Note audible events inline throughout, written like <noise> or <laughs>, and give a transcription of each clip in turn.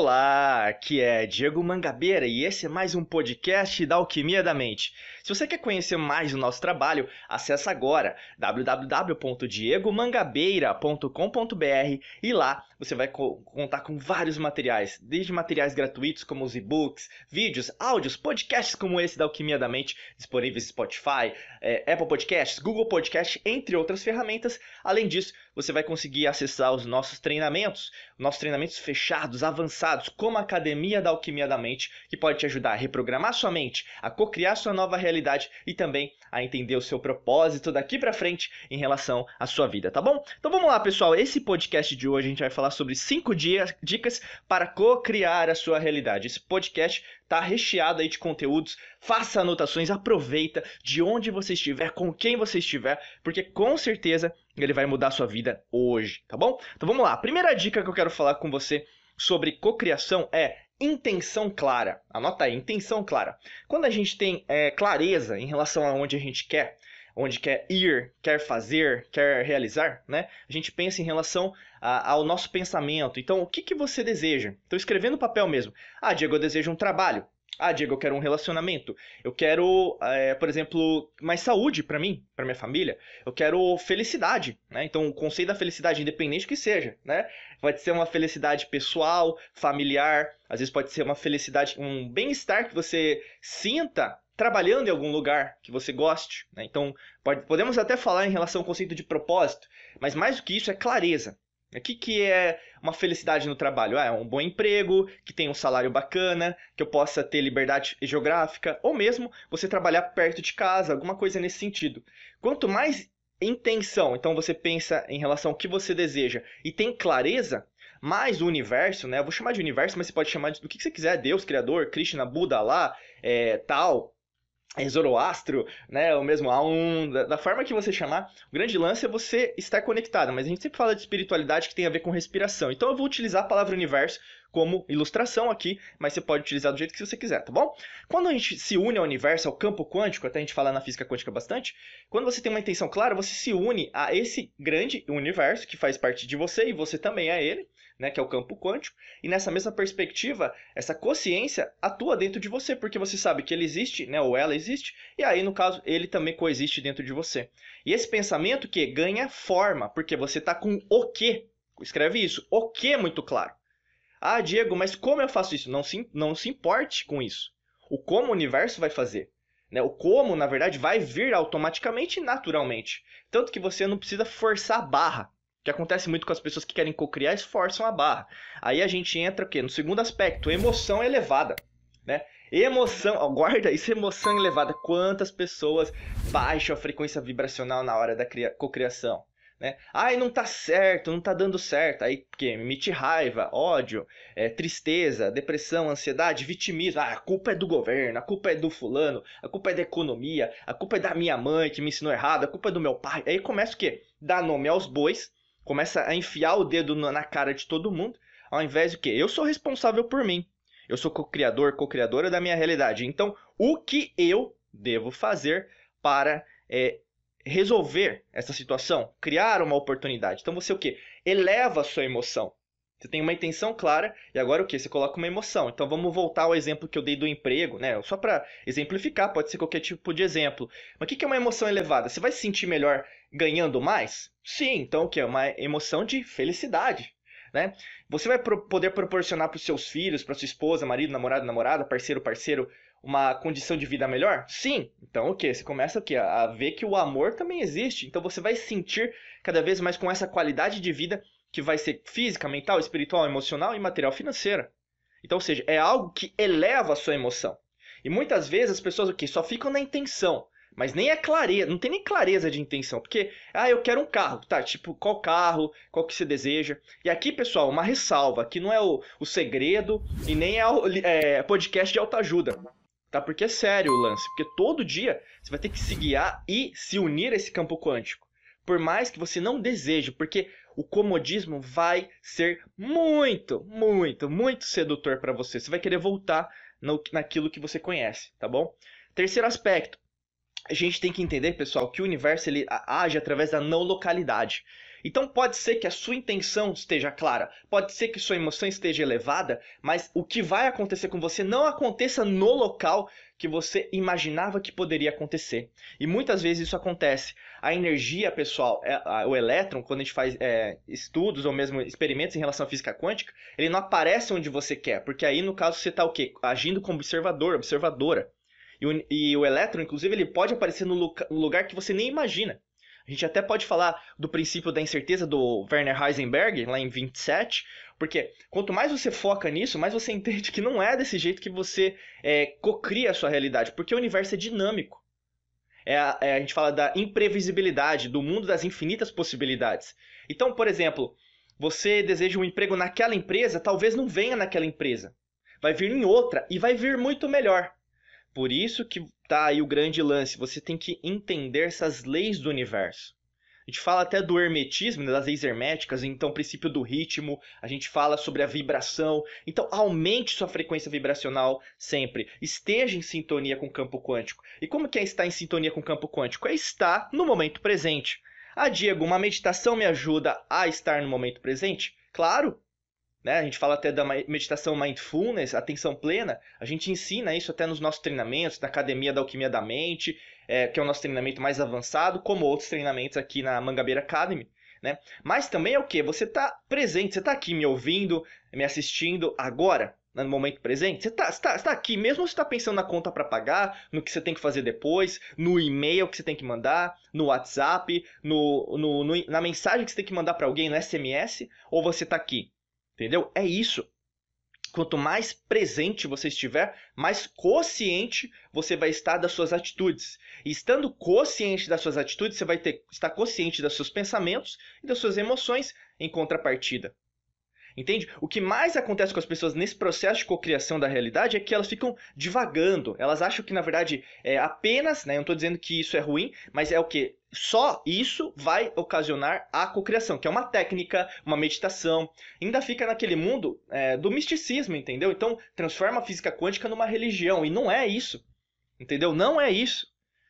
Olá, aqui é Diego Mangabeira e esse é mais um podcast da Alquimia da Mente. Se você quer conhecer mais o nosso trabalho, acesse agora www.diegomangabeira.com.br e lá você vai co contar com vários materiais, desde materiais gratuitos como os e-books, vídeos, áudios, podcasts como esse da Alquimia da Mente, disponíveis no Spotify, é, Apple Podcasts, Google Podcasts, entre outras ferramentas. Além disso, você vai conseguir acessar os nossos treinamentos, nossos treinamentos fechados, avançados, como a Academia da Alquimia da Mente, que pode te ajudar a reprogramar sua mente, a co-criar sua nova realidade e também a entender o seu propósito daqui para frente em relação à sua vida, tá bom? Então vamos lá, pessoal. Esse podcast de hoje a gente vai falar sobre 5 dicas para co-criar a sua realidade. Esse podcast tá recheado aí de conteúdos. Faça anotações, aproveita de onde você estiver, com quem você estiver, porque com certeza ele vai mudar a sua vida hoje, tá bom? Então vamos lá. A primeira dica que eu quero falar com você sobre cocriação é intenção clara. Anota aí, intenção clara. Quando a gente tem é, clareza em relação a onde a gente quer, onde quer ir, quer fazer, quer realizar, né? A gente pensa em relação a, ao nosso pensamento. Então, o que, que você deseja? Estou escrevendo no papel mesmo. Ah, Diego, eu desejo um trabalho. Ah, Diego, eu quero um relacionamento. Eu quero, é, por exemplo, mais saúde para mim, para minha família. Eu quero felicidade, né? Então, o conceito da felicidade, independente que seja, né? Pode ser uma felicidade pessoal, familiar. Às vezes pode ser uma felicidade, um bem-estar que você sinta trabalhando em algum lugar que você goste. Né? Então, pode, podemos até falar em relação ao conceito de propósito, mas mais do que isso é clareza. O que, que é uma felicidade no trabalho? Ah, é um bom emprego, que tem um salário bacana, que eu possa ter liberdade geográfica, ou mesmo você trabalhar perto de casa, alguma coisa nesse sentido. Quanto mais intenção, então você pensa em relação ao que você deseja e tem clareza, mais o universo, né? Eu vou chamar de universo, mas você pode chamar do que você quiser, Deus, Criador, Krishna, Buda, lá, é, tal, é Zoroastro, né, ou mesmo Aum, da, da, forma que você chamar, o grande lance é você estar conectado, mas a gente sempre fala de espiritualidade que tem a ver com respiração. Então eu vou utilizar a palavra universo como ilustração aqui, mas você pode utilizar do jeito que você quiser, tá bom? Quando a gente se une ao universo, ao campo quântico, até a gente fala na física quântica bastante, quando você tem uma intenção clara, você se une a esse grande universo que faz parte de você e você também é ele né, que é o campo quântico, e nessa mesma perspectiva, essa consciência atua dentro de você, porque você sabe que ele existe, né, ou ela existe, e aí, no caso, ele também coexiste dentro de você. E esse pensamento que ganha forma, porque você está com o que, escreve isso, o que muito claro. Ah, Diego, mas como eu faço isso? Não se, não se importe com isso. O como o universo vai fazer. Né? O como, na verdade, vai vir automaticamente e naturalmente. Tanto que você não precisa forçar a barra que acontece muito com as pessoas que querem cocriar, esforçam a barra. Aí a gente entra o quê? No segundo aspecto, emoção elevada, né? Emoção, guarda isso, emoção elevada. Quantas pessoas baixam a frequência vibracional na hora da cocriação? Né? Ai, não tá certo, não tá dando certo. Aí, que emite raiva, ódio, é, tristeza, depressão, ansiedade, vitimismo. Ah, a culpa é do governo, a culpa é do fulano, a culpa é da economia, a culpa é da minha mãe que me ensinou errado, a culpa é do meu pai. Aí começa o quê? Dar nome aos bois, começa a enfiar o dedo na cara de todo mundo, ao invés de que eu sou responsável por mim. Eu sou co-criador, co-criadora da minha realidade. Então, o que eu devo fazer para é, resolver essa situação? Criar uma oportunidade. Então, você o que? Eleva a sua emoção. Você tem uma intenção clara e agora o que? Você coloca uma emoção. Então vamos voltar ao exemplo que eu dei do emprego, né? Só para exemplificar, pode ser qualquer tipo de exemplo. Mas o que é uma emoção elevada? Você vai se sentir melhor ganhando mais? Sim, então o que? É uma emoção de felicidade. Né? Você vai pro poder proporcionar para os seus filhos, para sua esposa, marido, namorado, namorada, parceiro, parceiro, uma condição de vida melhor? Sim. Então o que? Você começa o que? A ver que o amor também existe. Então você vai sentir cada vez mais com essa qualidade de vida que vai ser física, mental, espiritual, emocional e material financeira. Então, ou seja, é algo que eleva a sua emoção. E muitas vezes as pessoas o que só ficam na intenção, mas nem é clareza, não tem nem clareza de intenção, porque ah, eu quero um carro, tá? Tipo, qual carro, qual que você deseja? E aqui, pessoal, uma ressalva, que não é o, o segredo e nem é, o, é podcast de autoajuda. Tá? Porque é sério o lance, porque todo dia você vai ter que se guiar e se unir a esse campo quântico. Por mais que você não deseje, porque o comodismo vai ser muito, muito, muito sedutor para você. Você vai querer voltar no, naquilo que você conhece, tá bom? Terceiro aspecto, a gente tem que entender, pessoal, que o universo ele age através da não localidade. Então pode ser que a sua intenção esteja clara, pode ser que sua emoção esteja elevada, mas o que vai acontecer com você não aconteça no local que você imaginava que poderia acontecer. E muitas vezes isso acontece. A energia, pessoal, é, o elétron, quando a gente faz é, estudos ou mesmo experimentos em relação à física quântica, ele não aparece onde você quer, porque aí no caso você está o quê? Agindo como observador, observadora. E o, e o elétron, inclusive, ele pode aparecer no lugar que você nem imagina. A gente até pode falar do princípio da incerteza do Werner Heisenberg, lá em 27, porque quanto mais você foca nisso, mais você <laughs> entende que não é desse jeito que você é, cocria a sua realidade, porque o universo é dinâmico. É a, é, a gente fala da imprevisibilidade, do mundo das infinitas possibilidades. Então, por exemplo, você deseja um emprego naquela empresa, talvez não venha naquela empresa. Vai vir em outra e vai vir muito melhor. Por isso que tá aí o grande lance. Você tem que entender essas leis do universo. A gente fala até do hermetismo, né, das leis herméticas, então o princípio do ritmo, a gente fala sobre a vibração. Então aumente sua frequência vibracional sempre. Esteja em sintonia com o campo quântico. E como que é estar em sintonia com o campo quântico? É estar no momento presente. Ah, Diego, uma meditação me ajuda a estar no momento presente? Claro, né? A gente fala até da meditação mindfulness, atenção plena. A gente ensina isso até nos nossos treinamentos, na Academia da Alquimia da Mente, é, que é o nosso treinamento mais avançado, como outros treinamentos aqui na Mangabeira Academy. Né? Mas também é o que? Você está presente, você está aqui me ouvindo, me assistindo agora, né, no momento presente. Você está tá, tá aqui, mesmo você está pensando na conta para pagar, no que você tem que fazer depois, no e-mail que você tem que mandar, no WhatsApp, no, no, no na mensagem que você tem que mandar para alguém, no SMS, ou você está aqui Entendeu? É isso. Quanto mais presente você estiver, mais consciente você vai estar das suas atitudes. E estando consciente das suas atitudes, você vai ter, estar consciente dos seus pensamentos e das suas emoções em contrapartida. Entende? O que mais acontece com as pessoas nesse processo de cocriação da realidade é que elas ficam divagando. Elas acham que, na verdade, é apenas, né? Eu não estou dizendo que isso é ruim, mas é o que? Só isso vai ocasionar a cocriação, que é uma técnica, uma meditação. Ainda fica naquele mundo é, do misticismo, entendeu? Então transforma a física quântica numa religião. E não é isso. Entendeu? Não é isso.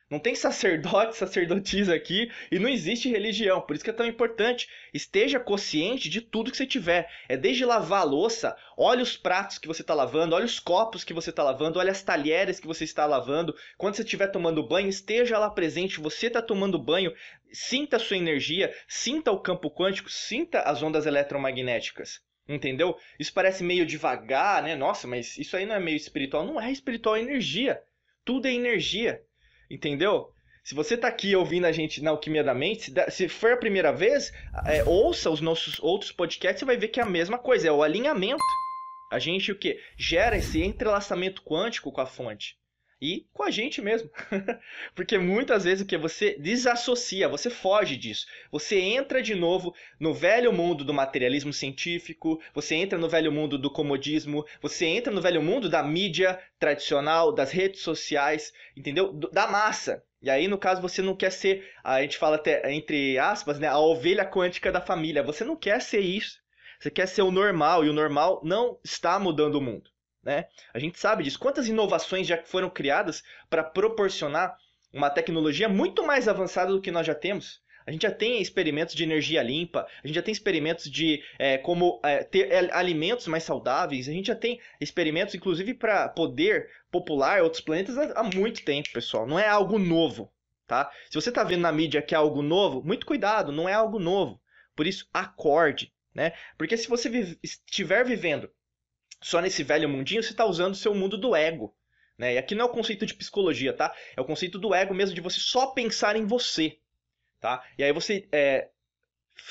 Não tem sacerdote, <laughs> sacerdotisa aqui e não existe religião. Por isso que é tão importante. Esteja consciente de tudo que você tiver. É desde lavar a louça, olha os pratos que você está lavando, olha os copos que você está lavando, olha as talheres que você está lavando. Quando você estiver tomando banho, esteja lá presente. Você está tomando banho, sinta a sua energia, sinta o campo quântico, sinta as ondas eletromagnéticas. Entendeu? Isso parece meio devagar, né? Nossa, mas isso aí não é meio espiritual. Não é espiritual, é energia. Tudo é energia. Entendeu? Se você está aqui ouvindo a gente na Alquimia da Mente, se for a primeira vez, é, ouça os nossos outros podcasts e vai ver que é a mesma coisa, é o alinhamento. A gente o que? Gera esse entrelaçamento quântico com a fonte. E com a gente mesmo. <laughs> Porque muitas vezes o que? Você desassocia, você foge disso. Você entra de novo no velho mundo do materialismo científico, você entra no velho mundo do comodismo, você entra no velho mundo da mídia tradicional, das redes sociais, entendeu? Da massa. E aí, no caso, você não quer ser, a gente fala até entre aspas, né, a ovelha quântica da família. Você não quer ser isso. Você quer ser o normal, e o normal não está mudando o mundo. Né? A gente sabe disso. Quantas inovações já foram criadas para proporcionar uma tecnologia muito mais avançada do que nós já temos? A gente já tem experimentos de energia limpa, a gente já tem experimentos de é, como é, ter é, alimentos mais saudáveis, a gente já tem experimentos, inclusive, para poder popular outros planetas há, muito tempo, pessoal. Não é algo novo, tá? Se você está vendo na mídia que é algo novo, muito cuidado, não é algo novo. Por isso, acorde, né? Porque se você estiver vivendo só nesse velho mundinho, você está usando o seu mundo do ego. Né? E aqui não é o conceito de psicologia, tá? É o conceito do ego mesmo, de você só pensar em você. Tá? E aí você é,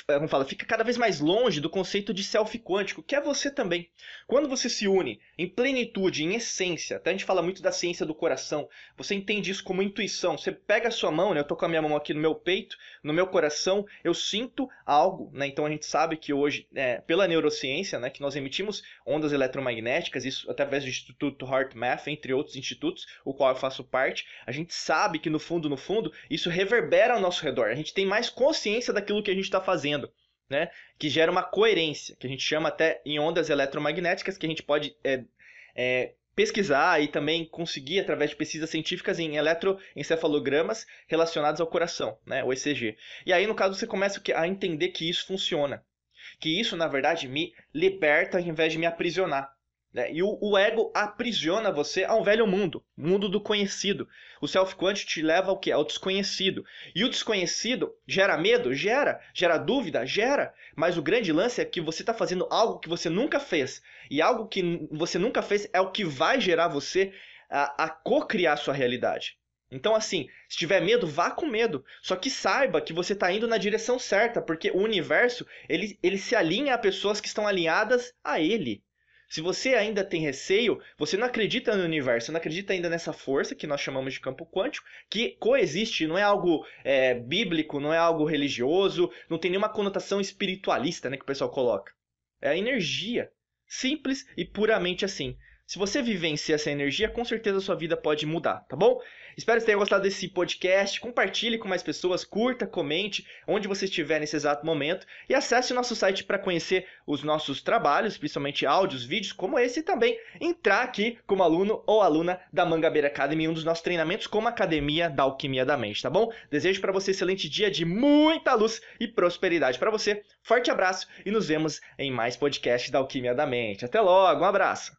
como fala, fica cada vez mais longe do conceito de self quântico, que é você também. Quando você se une em plenitude, em essência, até a gente fala muito da ciência do coração, você entende isso como intuição. Você pega a sua mão, né? Eu tô com a minha mão aqui no meu peito, no meu coração, eu sinto algo, né? Então a gente sabe que hoje, é, pela neurociência, né, que nós emitimos ondas eletromagnéticas, isso através do Instituto HeartMath, entre outros institutos, o qual eu faço parte, a gente sabe que no fundo, no fundo, isso reverbera ao nosso redor. A gente tem mais consciência daquilo que a gente está fazendo fazendo, né? Que gera uma coerência, que a gente chama até em ondas eletromagnéticas, que a gente pode é, é, pesquisar e também conseguir, através de pesquisas científicas, em eletroencefalogramas relacionados ao coração, né, o ECG. E aí, no caso, você começa a entender que isso funciona. Que isso, na verdade, me liberta ao invés de me aprisionar. Né? E o, o, ego aprisiona você a um velho mundo, mundo do conhecido. O self-quant te leva ao que? Ao desconhecido. E o desconhecido gera medo? Gera. Gera dúvida? Gera. Mas o grande lance é que você está fazendo algo que você nunca fez. E algo que você nunca fez é o que vai gerar você a, a co-criar sua realidade. Então, assim, se tiver medo, vá com medo. Só que saiba que você está indo na direção certa, porque o universo ele, ele se alinha a pessoas que estão alinhadas a ele. Se você ainda tem receio, você não acredita no universo, não acredita ainda nessa força que nós chamamos de campo quântico, que coexiste, não é algo é, bíblico, não é algo religioso, não tem nenhuma conotação espiritualista né, que o pessoal coloca. É a energia. Simples e puramente assim. Se você vivencia essa energia, com certeza sua vida pode mudar, tá bom? Espero que você tenha gostado desse podcast. Compartilhe com mais pessoas, curta, comente onde você estiver nesse exato momento e acesse o nosso site para conhecer os nossos trabalhos, principalmente áudios, vídeos como esse e também entrar aqui como aluno ou aluna da Mangabeira Academy, um dos nossos treinamentos como Academia da Alquimia da Mente, tá bom? Desejo para você um excelente dia de muita luz e prosperidade para você. Forte abraço e nos vemos em mais podcasts da Alquimia da Mente. Até logo, um abraço.